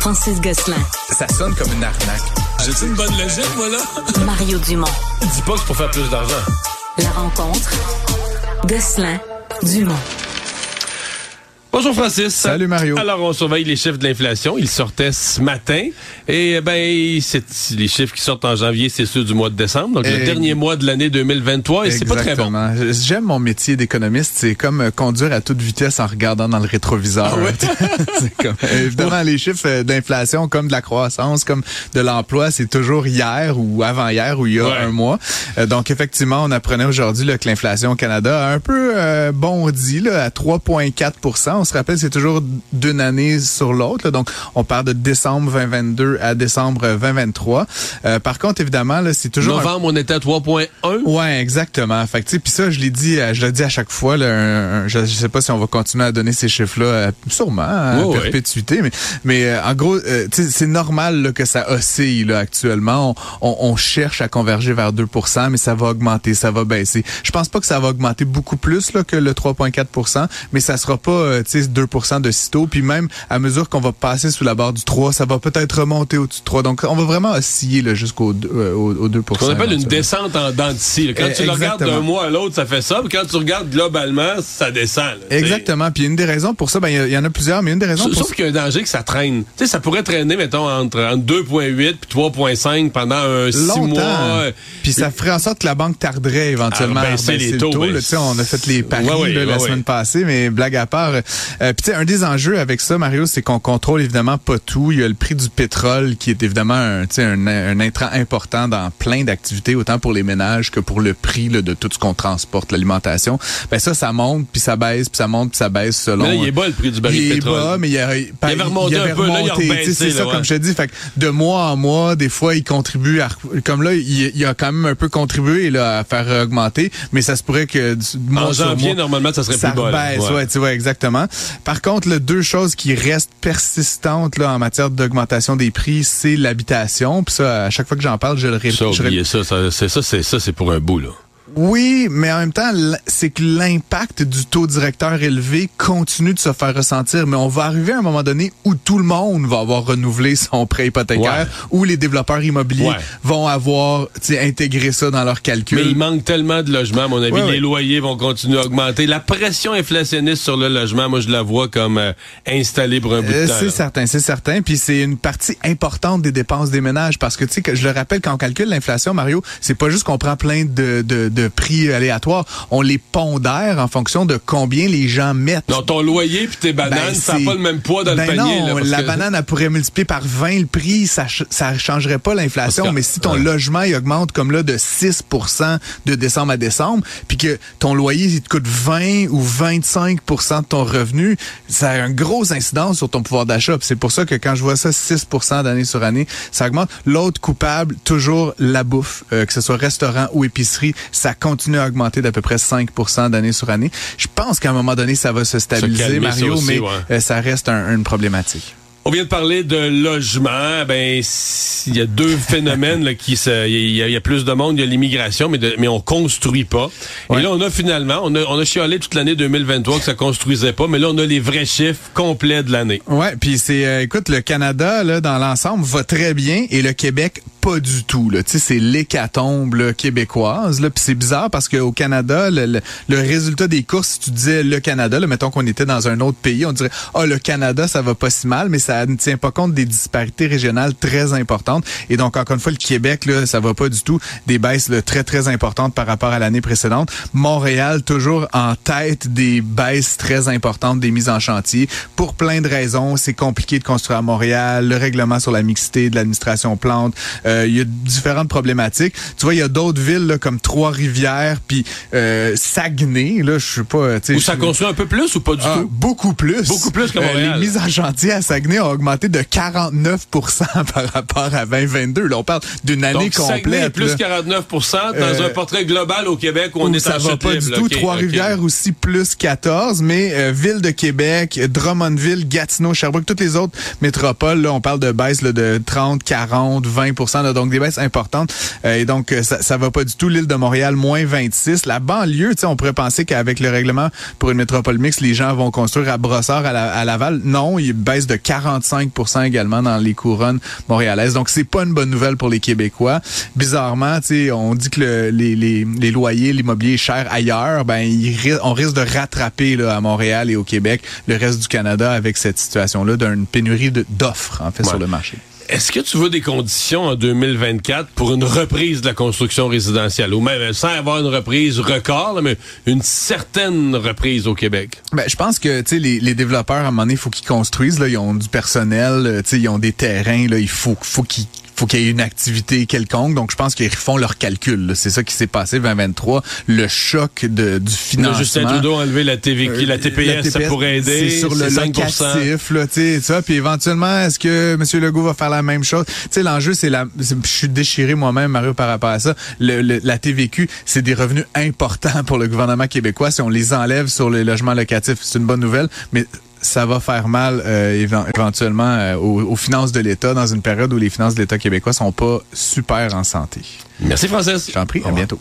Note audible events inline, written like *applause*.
Francis Gosselin. Ça sonne comme une arnaque. J'ai-tu une bonne logique, moi, là? Mario Dumont. Dis pas que c'est pour faire plus d'argent. La rencontre. Gosselin. Dumont. Bonjour Francis. Salut Mario. Alors on surveille les chiffres de l'inflation. Ils sortaient ce matin et ben c'est les chiffres qui sortent en janvier, c'est ceux du mois de décembre, donc le dernier mois de l'année 2023 et c'est pas très bon. J'aime mon métier d'économiste, c'est comme euh, conduire à toute vitesse en regardant dans le rétroviseur. Ah *laughs* comme, évidemment les chiffres euh, d'inflation comme de la croissance, comme de l'emploi, c'est toujours hier ou avant-hier ou il y a un mois. Euh, donc effectivement, on apprenait aujourd'hui que l'inflation au Canada a un peu bondi là, à 3,4 on se rappelle, c'est toujours d'une année sur l'autre. Donc, on part de décembre 2022 à décembre 2023. Euh, par contre, évidemment, là, c'est toujours... Novembre, on était à 3.1. Ouais, exactement. Fait que, puis ça, je l'ai dit, euh, je l'ai dit à chaque fois. Là, je, sais pas si on va continuer à donner ces chiffres-là, euh, sûrement, à perpétuité. Mais, mais en gros, c'est normal que ça oscille là, actuellement. On, on, cherche à converger vers 2% mais ça va augmenter, ça va baisser. Je pense pas que ça va augmenter beaucoup plus là, que le 3,4% mais ça sera pas 2% de sitôt. Puis même à mesure qu'on va passer sous la barre du 3, ça va peut-être remonter au-dessus du 3. Donc, on va vraiment osciller jusqu'au euh, au, 2% On appelle une descente en dents de Quand tu le regardes d'un mois à l'autre, ça fait ça. Puis quand tu regardes globalement, ça descend. Exactement. Puis une des raisons pour ça, ben il y, en a plusieurs, mais une des raisons Sauf qu'il y a un danger que ça traîne. Tu sais, ça pourrait traîner, mettons, entre, 2,8 puis 3,5 pendant un 6 mois. Puis ça ferait en sorte que la banque tarderait éventuellement à baisser, les taux. Ben, on a fait les paris la semaine passée, mais blague à part, euh, puis un des enjeux avec ça, Mario, c'est qu'on contrôle évidemment pas tout. Il y a le prix du pétrole qui est évidemment un, un, un intrant important dans plein d'activités, autant pour les ménages que pour le prix de tout ce qu'on transporte, l'alimentation. Ben ça, ça monte, puis ça baisse, puis ça monte, puis ça baisse selon... Mais là, il est bas le prix du baril de pétrole. Il est bas, mais il, y a, il, avait remonté un peu, là, il C'est ça, comme je te dis. Fait que de mois en mois, des fois, il contribue à... Comme là, il, il a quand même un peu contribué là, à faire augmenter, mais ça se pourrait que... En janvier, normalement, ça serait plus bas. Baisse, ouais. tu vois, exactement. Par contre, le deux choses qui restent persistantes là, en matière d'augmentation des prix, c'est l'habitation. Puis ça, à chaque fois que j'en parle, je le répète. Ça, ça, c'est ça, c'est ça, c'est pour un bout là. Oui, mais en même temps, c'est que l'impact du taux directeur élevé continue de se faire ressentir. Mais on va arriver à un moment donné où tout le monde va avoir renouvelé son prêt hypothécaire, où les développeurs immobiliers vont avoir intégré ça dans leur calcul. Mais il manque tellement de logements, à mon avis. les loyers vont continuer à augmenter. La pression inflationniste sur le logement, moi, je la vois comme euh, installée pour un bout de euh, temps. C'est certain, c'est certain. Puis c'est une partie importante des dépenses des ménages parce que, tu sais, je le rappelle, quand on calcule l'inflation, Mario, c'est pas juste qu'on prend plein de, de de prix aléatoires. On les pondère en fonction de combien les gens mettent. Non, ton loyer puis tes bananes, ben, ça n'a pas le même poids dans le ben panier. Non, la banane, elle pourrait multiplier par 20 le prix, ça ça changerait pas l'inflation. Mais si ton logement il augmente comme là de 6% de décembre à décembre, puis que ton loyer il te coûte 20 ou 25% de ton revenu, ça a un gros incidence sur ton pouvoir d'achat. C'est pour ça que quand je vois ça 6% d'année sur année, ça augmente. L'autre coupable, toujours la bouffe, euh, que ce soit restaurant ou épicerie, ça ça continue à augmenter d'à peu près 5 d'année sur année. Je pense qu'à un moment donné, ça va se stabiliser, Mario, mais euh, ça reste une problématique. On vient de parler de logement. Ben, il y a deux *laughs* phénomènes là, qui se, il y, a plus de monde, il y a l'immigration, mais mais on construit pas. Et là, on a finalement, on a, on a chialé toute l'année 2023 que ça construisait pas, mais là, on a les vrais chiffres complets de l'année. Ouais, puis c'est, euh, écoute, le Canada là, dans l'ensemble va très bien et le Québec pas du tout. Là. C'est l'hécatombe québécoise. Puis c'est bizarre parce qu'au Canada, le, résultat des courses, si tu disais le Canada, là, mettons qu'on était dans un autre pays, on dirait Ah, oh, le Canada, ça va pas si mal, mais ça ne tient pas compte des disparités régionales très importantes. Et donc, encore une fois, le Québec, là, ça va pas du tout. Des baisses très, très importantes par rapport à l'année précédente. Montréal, toujours en tête des baisses très importantes des mises en chantier. Pour plein de raisons, c'est compliqué de construire à Montréal, le règlement sur la mixité de l'administration plante, euh, il y a différentes problématiques. Tu vois, il y a d'autres villes là, comme Trois-Rivières, puis euh, Saguenay. Là, je sais pas. Où ça construit un peu plus ou pas du ah, tout? Beaucoup plus. Beaucoup plus que Montréal. les mises en chantier à Saguenay a augmenté de 49% *laughs* par rapport à 2022. Là, on parle d'une année Donc, complète. plus là. 49% dans Euh, un portrait global au Québec où on est ça va pas libre, du tout. Trois-Rivières aussi plus 14, mais euh, Ville de Québec, Drummondville, Gatineau, Sherbrooke, toutes les autres métropoles, là, on parle de baisse là, de 30, 40, 20 là, donc des baisses importantes. Euh, et donc, euh, ça, ça va pas du tout. L'île de Montréal, moins 26. La banlieue, tu sais, on pourrait penser qu'avec le règlement pour une métropole mixte, les gens vont construire à Brossard, à, la- à Laval. Non, il baisse de 45 également dans les couronnes montréalaises. Donc, c'est pas une bonne nouvelle pour les Québécois. Bizarrement, tu sais, on dit que le- les, les, les loyers, l'immobilier est cher ailleurs. Ben, il on risque de rattraper là, à Montréal et au Québec le reste du Canada avec cette situation-là d'une pénurie d'offres, en fait, Ouais. sur le marché. Est-ce que tu veux des conditions en 2024 pour une reprise de la construction résidentielle? Ou même sans avoir une reprise record, mais une certaine reprise au Québec? Ben, je pense que les, les développeurs à un moment donné, il faut qu'ils construisent là, ils ont du personnel, euh, ils ont des terrains là, il faut faut qu'ils faut qu'il y ait une activité quelconque. Donc, je pense qu'ils font leurs calculs. C'est ça qui s'est passé 2023. Le choc de, du Là, financement. Justin Trudeau a enlevé la TVQ, la Euh, TPS, ça pourrait aider. C'est sur le 5 locatif, là, tu sais, ça. Puis éventuellement, est-ce que M. Legault va faire la même chose? Tu sais, l'enjeu, c'est la, je suis déchiré moi-même, Mario, par rapport à ça. Le, le- la TVQ, c'est des revenus importants pour le gouvernement québécois. Si on les enlève sur les logements locatifs, c'est une bonne nouvelle, mais ça va faire mal euh, évent- éventuellement euh, aux, aux finances de l'État dans une période où les finances de l'État québécois sont pas super en santé. Merci, Francis. J'en prie, à bientôt.